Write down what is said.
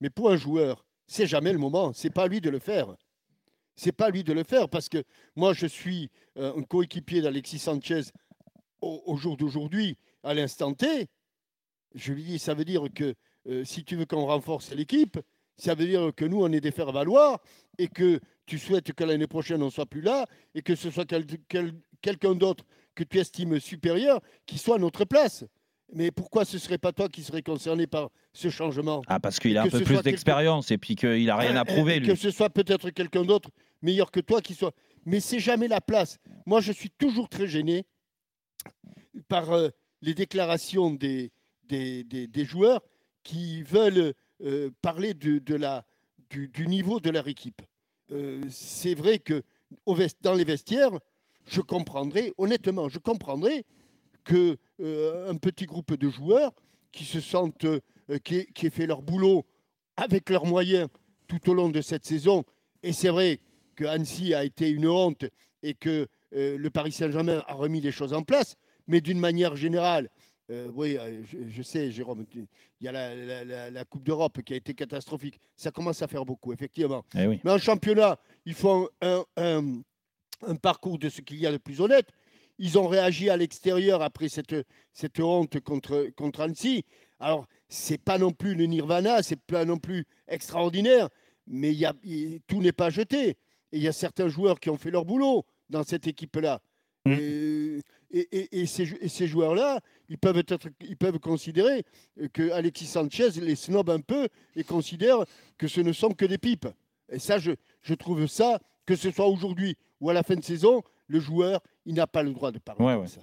Mais pour un joueur, c'est jamais le moment. C'est pas à lui de le faire. C'est pas à lui de le faire parce que moi, je suis euh, un coéquipier d'Alexis Sanchez au, jour d'aujourd'hui, à l'instant T. Je lui dis, ça veut dire que euh, si tu veux qu'on renforce l'équipe, ça veut dire que nous, on est des faire-valoir et que tu souhaites que l'année prochaine, on ne soit plus là et que ce soit quel- quel- quelqu'un d'autre que tu estimes supérieur qui soit à notre place. Mais pourquoi ce ne serait pas toi qui serais concerné par ce changement Ah, parce qu'il a un peu plus quelque- d'expérience et puis qu'il n'a rien à et- prouver, et lui. Que ce soit peut-être quelqu'un d'autre meilleur que toi qui soit. Mais c'est jamais la place. Moi, je suis toujours très gêné par euh, les déclarations des, des, des- des joueurs qui veulent euh, parler de, de la, du, du niveau de leur équipe. Euh, c'est vrai que au vest- dans les vestiaires, je comprendrais, honnêtement, je comprendrais que euh, un petit groupe de joueurs qui se sentent, euh, qui, qui aient fait leur boulot avec leurs moyens tout au long de cette saison, et c'est vrai que Annecy a été une honte et que euh, le Paris Saint-Germain a remis les choses en place, mais d'une manière générale, euh, oui, je, je sais, Jérôme, il y a la, la- la- la Coupe d'Europe qui a été catastrophique. Ça commence à faire beaucoup, effectivement. Eh oui. Mais en championnat, ils font un, un- un parcours de ce qu'il y a de plus honnête. Ils ont réagi à l'extérieur après cette, cette honte contre, contre Annecy. Alors, c'est pas non plus le nirvana, c'est pas non plus extraordinaire, mais y a, tout n'est pas jeté. Et il y a certains joueurs qui ont fait leur boulot dans cette équipe-là. Mm. Et, et- et- et ces, et ces joueurs-là, ils peuvent, être, ils peuvent considérer que Alexis Sanchez les snob un peu et considère que ce ne sont que des pipes. Et ça, je, je trouve ça, que ce soit aujourd'hui ou à la fin de saison, le joueur, il n'a pas le droit de parler Ouais, comme ouais. ça.